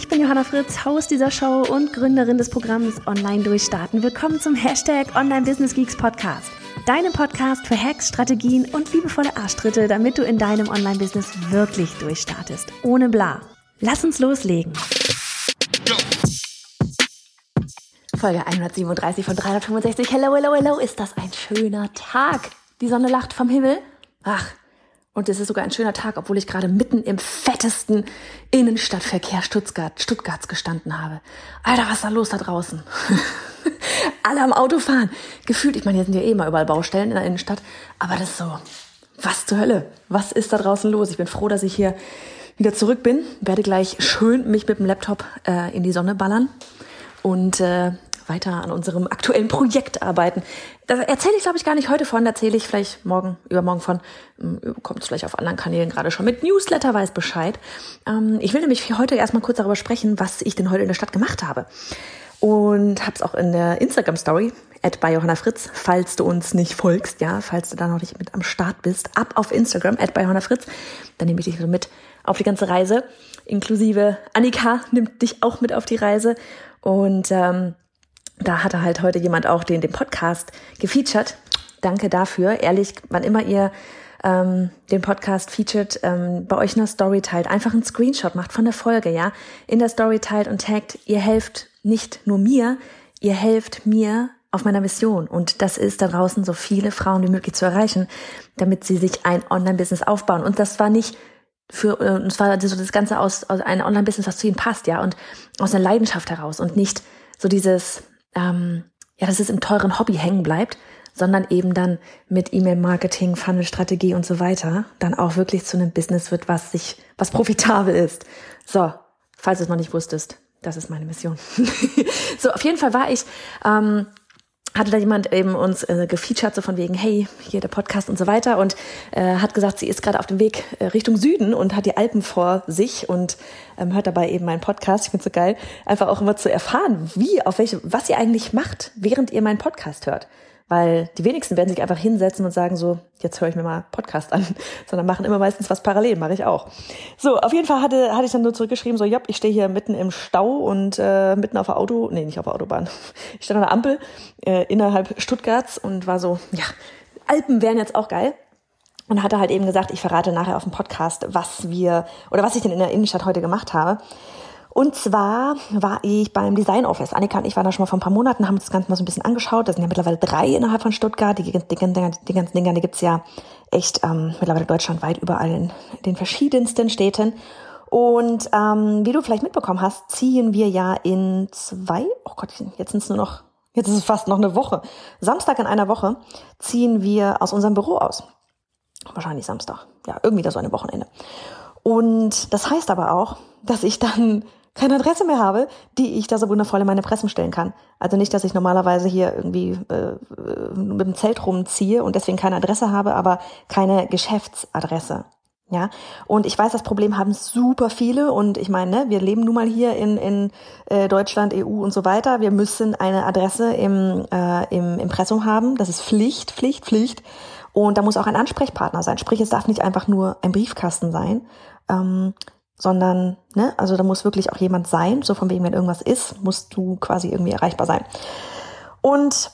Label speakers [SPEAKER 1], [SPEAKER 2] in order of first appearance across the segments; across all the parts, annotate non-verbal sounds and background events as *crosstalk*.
[SPEAKER 1] Ich bin Johanna Fritz, Haus dieser Show und Gründerin des Programms Online Durchstarten. Willkommen zum Hashtag Online Business Geeks Podcast. Deinem Podcast für Hacks, Strategien und liebevolle Arschtritte, damit du in deinem Online-Business wirklich durchstartest. Ohne bla. Lass uns loslegen. Folge 137 von 365. Hello, hello, hello. Ist das ein schöner Tag? Die Sonne lacht vom Himmel. Ach, und es ist sogar ein schöner Tag, obwohl ich gerade mitten im fettesten Innenstadtverkehr Stuttgart, Stuttgarts gestanden habe. Alter, was ist da los da draußen? *laughs* Alle am Auto fahren. Gefühlt, ich meine, hier sind ja eh mal überall Baustellen in der Innenstadt. Aber das ist so, was zur Hölle? Was ist da draußen los? Ich bin froh, dass ich hier wieder zurück bin. Werde gleich schön mich mit dem Laptop äh, in die Sonne ballern. Und äh, weiter an unserem aktuellen Projekt arbeiten. Da erzähle ich, glaube ich, gar nicht heute von, erzähle ich vielleicht morgen, übermorgen von, ähm, kommt es vielleicht auf anderen Kanälen gerade schon mit Newsletter, weiß Bescheid. Ähm, ich will nämlich heute erstmal kurz darüber sprechen, was ich denn heute in der Stadt gemacht habe. Und habe es auch in der Instagram-Story, at bei Johanna Fritz, falls du uns nicht folgst, ja, falls du da noch nicht mit am Start bist, ab auf Instagram, at bei Johanna Fritz, dann nehme ich dich mit auf die ganze Reise, inklusive Annika nimmt dich auch mit auf die Reise und ähm, da hatte halt heute jemand auch den, den Podcast gefeatured. Danke dafür. Ehrlich, wann immer ihr ähm, den Podcast featured, ähm, bei euch eine Story teilt, einfach einen Screenshot macht von der Folge, ja, in der Story teilt und taggt, ihr helft nicht nur mir, ihr helft mir auf meiner Mission. Und das ist da draußen so viele Frauen wie möglich zu erreichen, damit sie sich ein Online-Business aufbauen. Und das war nicht für, äh, es war so das Ganze aus, aus einem Online-Business, was zu ihnen passt, ja, und aus einer Leidenschaft heraus und nicht so dieses, ähm, ja, dass es im teuren Hobby hängen bleibt, sondern eben dann mit E-Mail-Marketing, Funnel-Strategie und so weiter dann auch wirklich zu einem Business wird, was sich, was profitabel ist. So, falls du es noch nicht wusstest, das ist meine Mission. *laughs* so, auf jeden Fall war ich ähm, hatte da jemand eben uns äh, gefeatured, so von wegen, hey, hier der Podcast und so weiter und äh, hat gesagt, sie ist gerade auf dem Weg äh, Richtung Süden und hat die Alpen vor sich und ähm, hört dabei eben meinen Podcast. Ich finde so geil, einfach auch immer zu erfahren, wie, auf welche, was ihr eigentlich macht, während ihr meinen Podcast hört. Weil die wenigsten werden sich einfach hinsetzen und sagen so, jetzt höre ich mir mal Podcast an, *laughs* sondern machen immer meistens was parallel, mache ich auch. So, auf jeden Fall hatte, hatte ich dann nur zurückgeschrieben, so, ja, ich stehe hier mitten im Stau und äh, mitten auf der Auto, nee, nicht auf der Autobahn. *laughs* Ich stand an der Ampel äh, innerhalb Stuttgarts und war so, ja, Alpen wären jetzt auch geil. Und hatte halt eben gesagt, ich verrate nachher auf dem Podcast, was wir oder was ich denn in der Innenstadt heute gemacht habe. Und zwar war ich beim Design Office. Annika und ich waren da schon mal vor ein paar Monaten, haben uns das Ganze mal so ein bisschen angeschaut. Da sind ja mittlerweile drei innerhalb von Stuttgart. Die, die, die, die ganzen Dinger, die gibt's ja echt ähm, mittlerweile deutschlandweit überall in den verschiedensten Städten. Und ähm, wie du vielleicht mitbekommen hast, ziehen wir ja in zwei, oh Gott, jetzt sind es nur noch, jetzt ist es fast noch eine Woche. Samstag in einer Woche ziehen wir aus unserem Büro aus. Wahrscheinlich Samstag. Ja, irgendwie da so eine Wochenende. Und das heißt aber auch, dass ich dann keine Adresse mehr habe, die ich da so wundervoll in meine Pressen stellen kann. Also nicht, dass ich normalerweise hier irgendwie äh, mit dem Zelt rumziehe und deswegen keine Adresse habe, aber keine Geschäftsadresse. Ja, und ich weiß, das Problem haben super viele und ich meine, ne, wir leben nun mal hier in, in äh, Deutschland, EU und so weiter. Wir müssen eine Adresse im, äh, im Impressum haben. Das ist Pflicht, Pflicht, Pflicht. Und da muss auch ein Ansprechpartner sein. Sprich, es darf nicht einfach nur ein Briefkasten sein, ähm, sondern, ne, also da muss wirklich auch jemand sein, so von wegen, wenn irgendwas ist, musst du quasi irgendwie erreichbar sein. Und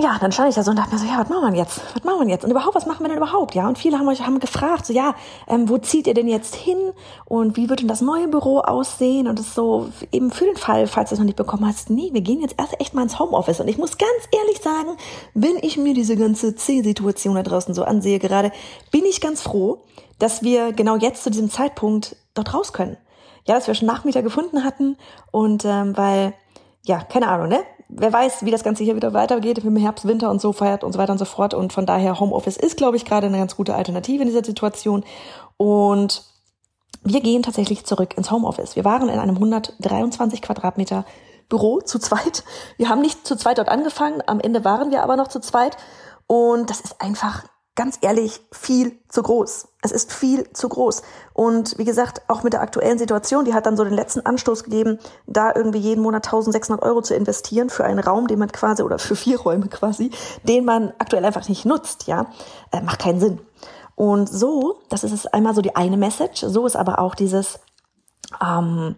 [SPEAKER 1] ja, dann stand ich da so und dachte mir so, ja, was machen wir jetzt? Was machen wir jetzt? Und überhaupt, was machen wir denn überhaupt? Ja, und viele haben euch haben gefragt, so, ja, ähm, wo zieht ihr denn jetzt hin? Und wie wird denn das neue Büro aussehen? Und das so eben für den Fall, falls du es noch nicht bekommen hast, nee, wir gehen jetzt erst echt mal ins Homeoffice. Und ich muss ganz ehrlich sagen, wenn ich mir diese ganze C-Situation da draußen so ansehe gerade, bin ich ganz froh, dass wir genau jetzt zu diesem Zeitpunkt dort raus können. Ja, dass wir schon Nachmieter gefunden hatten und ähm, weil, ja, keine Ahnung, ne? Wer weiß, wie das Ganze hier wieder weitergeht im Herbst, Winter und so feiert und so weiter und so fort. Und von daher Homeoffice ist, glaube ich, gerade eine ganz gute Alternative in dieser Situation. Und wir gehen tatsächlich zurück ins Homeoffice. Wir waren in einem 123 Quadratmeter Büro zu zweit. Wir haben nicht zu zweit dort angefangen, am Ende waren wir aber noch zu zweit. Und das ist einfach ganz ehrlich viel zu groß. Es ist viel zu groß. Und wie gesagt, auch mit der aktuellen Situation, die hat dann so den letzten Anstoß gegeben, da irgendwie jeden Monat 1600 Euro zu investieren für einen Raum, den man quasi, oder für vier Räume quasi, den man aktuell einfach nicht nutzt, ja, äh, macht keinen Sinn. Und so, das ist einmal so die eine Message, so ist aber auch dieses ähm,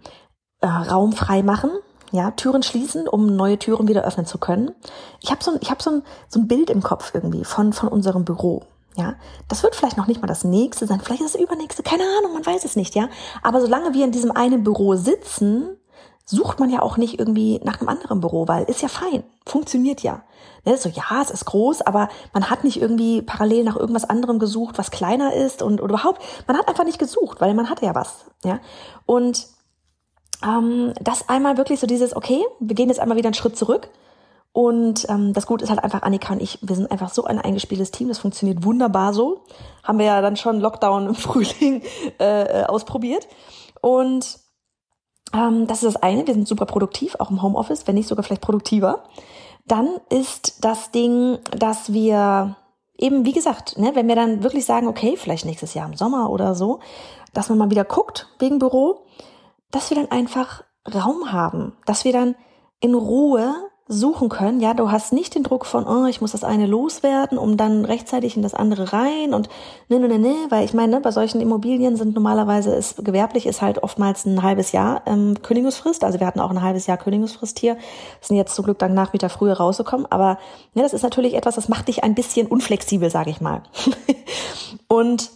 [SPEAKER 1] äh, Raum frei machen, ja, Türen schließen, um neue Türen wieder öffnen zu können. Ich habe so, ein, ich hab so, ein, so ein Bild im Kopf irgendwie von, von unserem Büro. Ja, das wird vielleicht noch nicht mal das nächste sein, vielleicht das übernächste, keine Ahnung, man weiß es nicht, ja. Aber solange wir in diesem einen Büro sitzen, sucht man ja auch nicht irgendwie nach einem anderen Büro, weil ist ja fein, funktioniert ja. Ne, so ja, es ist groß, aber man hat nicht irgendwie parallel nach irgendwas anderem gesucht, was kleiner ist und oder überhaupt, man hat einfach nicht gesucht, weil man hatte ja was, ja. Und ähm, das einmal wirklich so dieses, okay, wir gehen jetzt einmal wieder einen Schritt zurück. Und ähm, das Gute ist halt einfach, Annika und ich, wir sind einfach so ein eingespieltes Team, das funktioniert wunderbar so. Haben wir ja dann schon Lockdown im *laughs* Frühling äh, äh, ausprobiert. Und ähm, das ist das eine, wir sind super produktiv, auch im Homeoffice, wenn nicht sogar vielleicht produktiver. Dann ist das Ding, dass wir eben, wie gesagt, ne, wenn wir dann wirklich sagen, okay, vielleicht nächstes Jahr im Sommer oder so, dass man mal wieder guckt wegen Büro, dass wir dann einfach Raum haben, dass wir dann in Ruhe suchen können. Ja, du hast nicht den Druck von, oh, ich muss das eine loswerden, um dann rechtzeitig in das andere rein und ne, ne, ne, ne, weil ich meine, ne, bei solchen Immobilien sind normalerweise ist gewerblich ist halt oftmals ein halbes Jahr ähm, Kündigungsfrist. Also wir hatten auch ein halbes Jahr Kündigungsfrist hier, sind jetzt zum Glück dann Nachmieter früher rausgekommen. Aber ne, das ist natürlich etwas, das macht dich ein bisschen unflexibel, sage ich mal. *laughs* und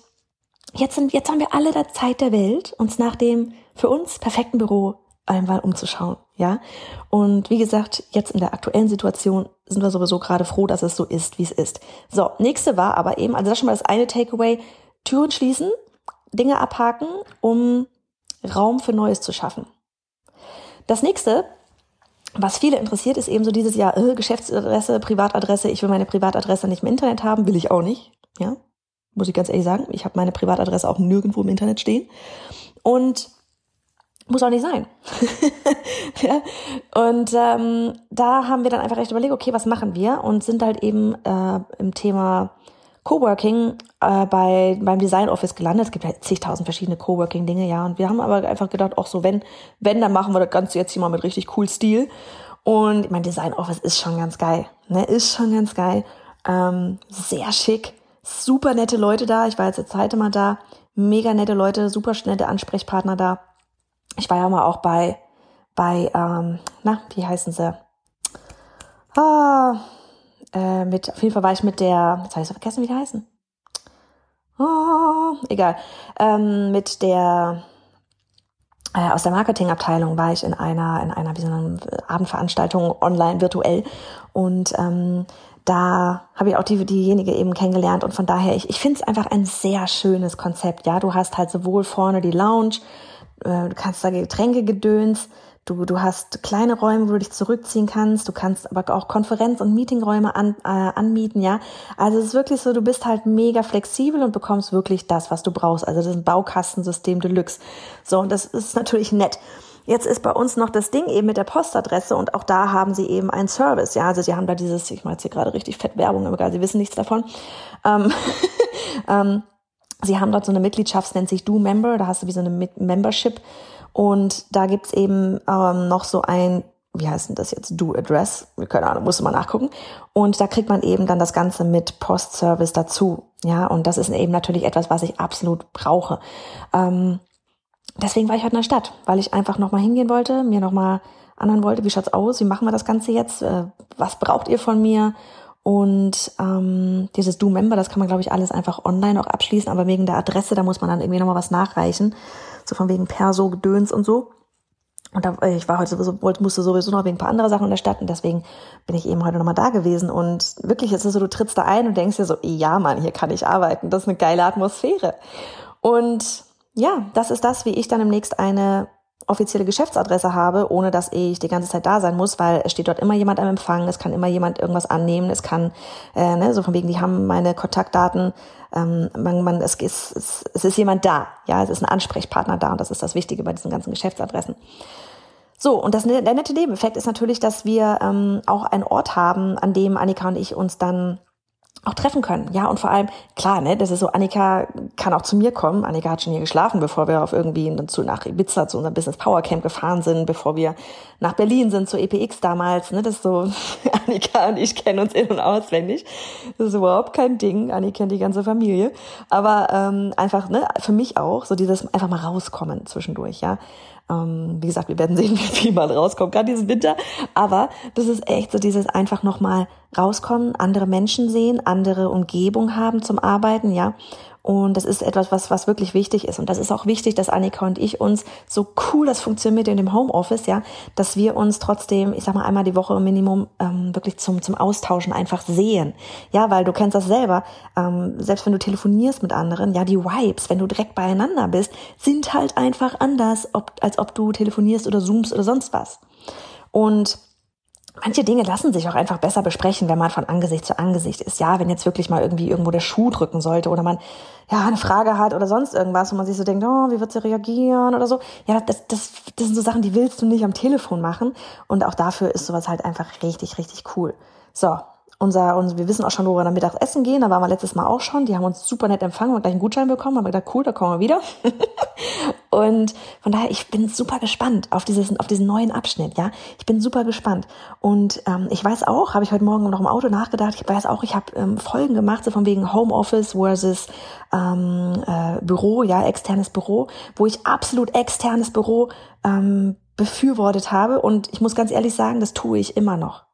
[SPEAKER 1] jetzt sind, jetzt haben wir alle der Zeit der Welt, uns nach dem für uns perfekten Büro einmal umzuschauen, ja. Und wie gesagt, jetzt in der aktuellen Situation sind wir sowieso gerade froh, dass es so ist, wie es ist. So, nächste war aber eben, also das schon mal das eine Takeaway, Türen schließen, Dinge abhaken, um Raum für Neues zu schaffen. Das nächste, was viele interessiert, ist eben so dieses Jahr, äh, Geschäftsadresse, Privatadresse, ich will meine Privatadresse nicht im Internet haben, will ich auch nicht, ja. Muss ich ganz ehrlich sagen, ich habe meine Privatadresse auch nirgendwo im Internet stehen. Und muss auch nicht sein. *laughs* ja? Und ähm, da haben wir dann einfach echt überlegt, okay, was machen wir? Und sind halt eben äh, im Thema Coworking äh, bei beim Design Office gelandet. Es gibt halt zigtausend verschiedene Coworking Dinge, ja. Und wir haben aber einfach gedacht, auch so wenn wenn dann machen wir das Ganze jetzt hier mal mit richtig cool Stil. Und mein Design Office ist schon ganz geil, ne? Ist schon ganz geil, ähm, sehr schick, super nette Leute da. Ich war jetzt das zweite Mal da, mega nette Leute, super nette Ansprechpartner da ich war ja mal auch bei, bei, ähm, na, wie heißen sie? Ah, äh, mit, auf jeden Fall war ich mit der, jetzt habe ich so vergessen, wie die heißen. Oh, egal. Ähm, mit der, äh, aus der Marketingabteilung war ich in einer, in einer, wie so einer Abendveranstaltung online, virtuell. Und ähm, da habe ich auch die, diejenige eben kennengelernt. Und von daher, ich, ich finde es einfach ein sehr schönes Konzept. Ja, du hast halt sowohl vorne die Lounge, äh, du kannst da Getränke gedöns, du, du hast kleine Räume, wo du dich zurückziehen kannst, du kannst aber auch Konferenz- und Meetingräume an, äh, anmieten, ja. Also es ist wirklich so, du bist halt mega flexibel und bekommst wirklich das, was du brauchst. Also das ist ein Baukastensystem Deluxe. So, und das ist natürlich nett. Jetzt ist bei uns noch das Ding eben mit der Postadresse und auch da haben sie eben einen Service. Ja, also sie haben da dieses, ich mache jetzt hier gerade richtig fett Werbung, aber egal, sie wissen nichts davon. Ähm, *laughs* ähm, Sie haben dort so eine Mitgliedschaft, nennt sich Do Member, da hast du wie so eine Membership und da gibt's eben ähm, noch so ein, wie heißt denn das jetzt, Do Address, keine Ahnung, musst du mal nachgucken. Und da kriegt man eben dann das Ganze mit Postservice dazu. Ja, und das ist eben natürlich etwas, was ich absolut brauche. Ähm, deswegen war ich heute in der Stadt, weil ich einfach nochmal hingehen wollte, mir nochmal anhören wollte, wie schaut's aus, wie machen wir das Ganze jetzt, äh, was braucht ihr von mir und ähm, dieses Do-Member, das kann man, glaube ich, alles einfach online auch abschließen, aber wegen der Adresse, da muss man dann irgendwie nochmal was nachreichen. So von wegen Perso, Gedöns und so. Und da, ich war heute sowieso, musste sowieso noch wegen ein paar anderer Sachen in der Stadt und deswegen bin ich eben heute nochmal da gewesen. Und wirklich, es ist so, du trittst da ein und denkst dir so, ja Mann, hier kann ich arbeiten. Das ist eine geile Atmosphäre. Und ja, das ist das, wie ich dann demnächst eine offizielle Geschäftsadresse habe, ohne dass ich die ganze Zeit da sein muss, weil es steht dort immer jemand am Empfang, es kann immer jemand irgendwas annehmen, es kann, äh, ne, so von wegen, die haben meine Kontaktdaten, ähm, man, man, es, ist, es, es ist jemand da, ja, es ist ein Ansprechpartner da und das ist das Wichtige bei diesen ganzen Geschäftsadressen. So, und das, der nette Nebeneffekt ist natürlich, dass wir ähm, auch einen Ort haben, an dem Annika und ich uns dann auch treffen können. Ja, und vor allem, klar, ne, das ist so, Annika kann auch zu mir kommen. Annika hat schon hier geschlafen, bevor wir auf irgendwie zu, nach Ibiza zu unserem Business Power Camp gefahren sind, bevor wir nach Berlin sind, zu EPX damals. Ne, das ist so, *laughs* Annika und ich kennen uns in- und auswendig. Das ist überhaupt kein Ding. Annika kennt die ganze Familie. Aber ähm, einfach, ne, für mich auch, so dieses einfach mal rauskommen zwischendurch, ja. Ähm, wie gesagt, wir werden *laughs* sehen, wie viel mal rauskommt, gerade diesen Winter. Aber das ist echt so dieses einfach nochmal rauskommen, andere Menschen sehen, andere Umgebung haben zum Arbeiten, ja. Und das ist etwas, was, was wirklich wichtig ist. Und das ist auch wichtig, dass Annika und ich uns, so cool das funktioniert in dem Homeoffice, ja, dass wir uns trotzdem, ich sag mal, einmal die Woche im Minimum ähm, wirklich zum, zum Austauschen einfach sehen. Ja, weil du kennst das selber. Ähm, selbst wenn du telefonierst mit anderen, ja, die Vibes, wenn du direkt beieinander bist, sind halt einfach anders, ob, als ob du telefonierst oder zoomst oder sonst was. Und Manche Dinge lassen sich auch einfach besser besprechen, wenn man von Angesicht zu Angesicht ist. Ja, wenn jetzt wirklich mal irgendwie irgendwo der Schuh drücken sollte oder man ja eine Frage hat oder sonst irgendwas, wo man sich so denkt, oh, wie wird sie reagieren oder so. Ja, das, das, das sind so Sachen, die willst du nicht am Telefon machen. Und auch dafür ist sowas halt einfach richtig, richtig cool. So, unser, und wir wissen auch schon, wo wir dann Mittags essen gehen. Da waren wir letztes Mal auch schon. Die haben uns super nett empfangen und gleich einen Gutschein bekommen. Haben gedacht, cool, da kommen wir wieder. *laughs* und von daher, ich bin super gespannt auf dieses, auf diesen neuen Abschnitt. Ja, ich bin super gespannt. Und ähm, ich weiß auch, habe ich heute Morgen noch im Auto nachgedacht. Ich weiß auch, ich habe ähm, Folgen gemacht, so von wegen Homeoffice versus ähm, äh, Büro, ja, externes Büro, wo ich absolut externes Büro ähm, befürwortet habe. Und ich muss ganz ehrlich sagen, das tue ich immer noch.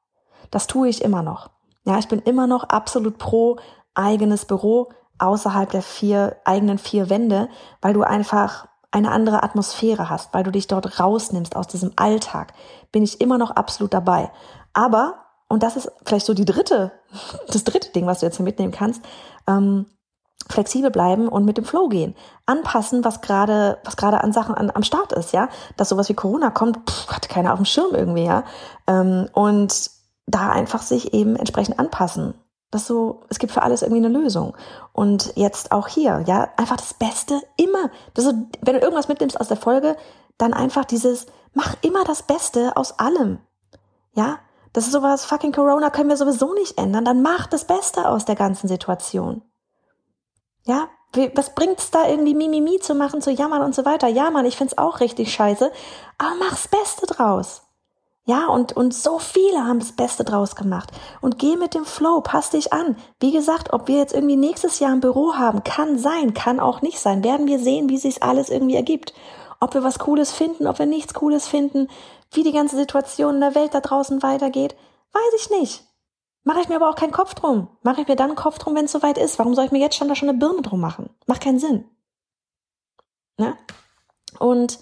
[SPEAKER 1] Das tue ich immer noch. Ja, ich bin immer noch absolut pro eigenes Büro außerhalb der vier eigenen vier Wände, weil du einfach eine andere Atmosphäre hast, weil du dich dort rausnimmst aus diesem Alltag, bin ich immer noch absolut dabei. Aber, und das ist vielleicht so die dritte, *laughs* das dritte Ding, was du jetzt hier mitnehmen kannst, ähm, flexibel bleiben und mit dem Flow gehen. Anpassen, was gerade, was gerade an Sachen an, am Start ist, ja. Dass sowas wie Corona kommt, pff, hat keiner auf dem Schirm irgendwie, ja. Ähm, und da einfach sich eben entsprechend anpassen. Das so, es gibt für alles irgendwie eine Lösung. Und jetzt auch hier, ja, einfach das Beste immer. Das so, wenn du irgendwas mitnimmst aus der Folge, dann einfach dieses, mach immer das Beste aus allem. Ja, das ist sowas, fucking Corona können wir sowieso nicht ändern. Dann mach das Beste aus der ganzen Situation. Ja, was bringt's da irgendwie Mimimi zu machen, zu jammern und so weiter? Ja, Mann, ich find's auch richtig scheiße, aber mach's Beste draus. Ja, und, und so viele haben das Beste draus gemacht. Und geh mit dem Flow, pass dich an. Wie gesagt, ob wir jetzt irgendwie nächstes Jahr ein Büro haben, kann sein, kann auch nicht sein. Werden wir sehen, wie sich alles irgendwie ergibt. Ob wir was Cooles finden, ob wir nichts Cooles finden, wie die ganze Situation in der Welt da draußen weitergeht, weiß ich nicht. Mache ich mir aber auch keinen Kopf drum. Mache ich mir dann einen Kopf drum, wenn es soweit ist. Warum soll ich mir jetzt schon da schon eine Birne drum machen? Macht keinen Sinn. Ne? Und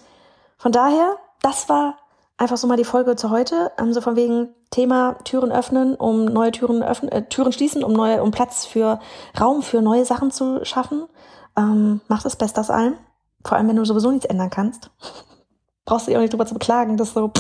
[SPEAKER 1] von daher, das war einfach so mal die Folge zu heute, ähm, so von wegen Thema Türen öffnen, um neue Türen öffnen, äh, Türen schließen, um neue, um Platz für Raum für neue Sachen zu schaffen. Ähm, mach das Beste aus allem. Vor allem, wenn du sowieso nichts ändern kannst. *laughs* Brauchst du dich auch nicht drüber zu beklagen, das so.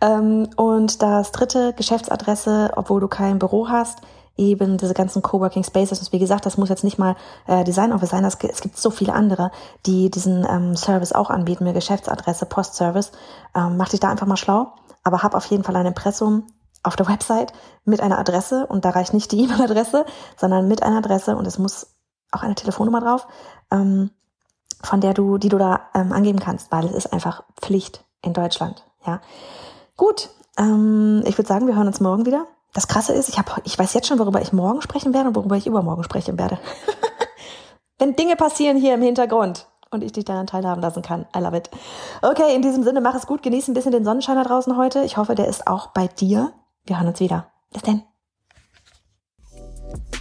[SPEAKER 1] Ähm, und das dritte, Geschäftsadresse, obwohl du kein Büro hast, eben diese ganzen Coworking Spaces. Und wie gesagt, das muss jetzt nicht mal äh, Design Office sein. Das, es gibt so viele andere, die diesen ähm, Service auch anbieten, mir Geschäftsadresse, Postservice. Ähm, mach dich da einfach mal schlau. Aber hab auf jeden Fall ein Impressum auf der *laughs* Website mit einer Adresse. Und da reicht nicht die *laughs* E-Mail-Adresse, sondern mit einer Adresse. Und es muss auch eine Telefonnummer drauf, ähm, von der du, die du da ähm, angeben kannst, weil es ist einfach Pflicht in Deutschland. Ja, gut. Ähm, ich würde sagen, wir hören uns morgen wieder das Krasse ist, ich, hab, ich weiß jetzt schon, worüber ich morgen sprechen werde und worüber ich übermorgen sprechen werde. *laughs* Wenn Dinge passieren hier im Hintergrund und ich dich daran teilhaben lassen kann. I love it. Okay, in diesem Sinne, mach es gut, genieß ein bisschen den Sonnenschein da draußen heute. Ich hoffe, der ist auch bei dir. Wir hören uns wieder. Bis denn.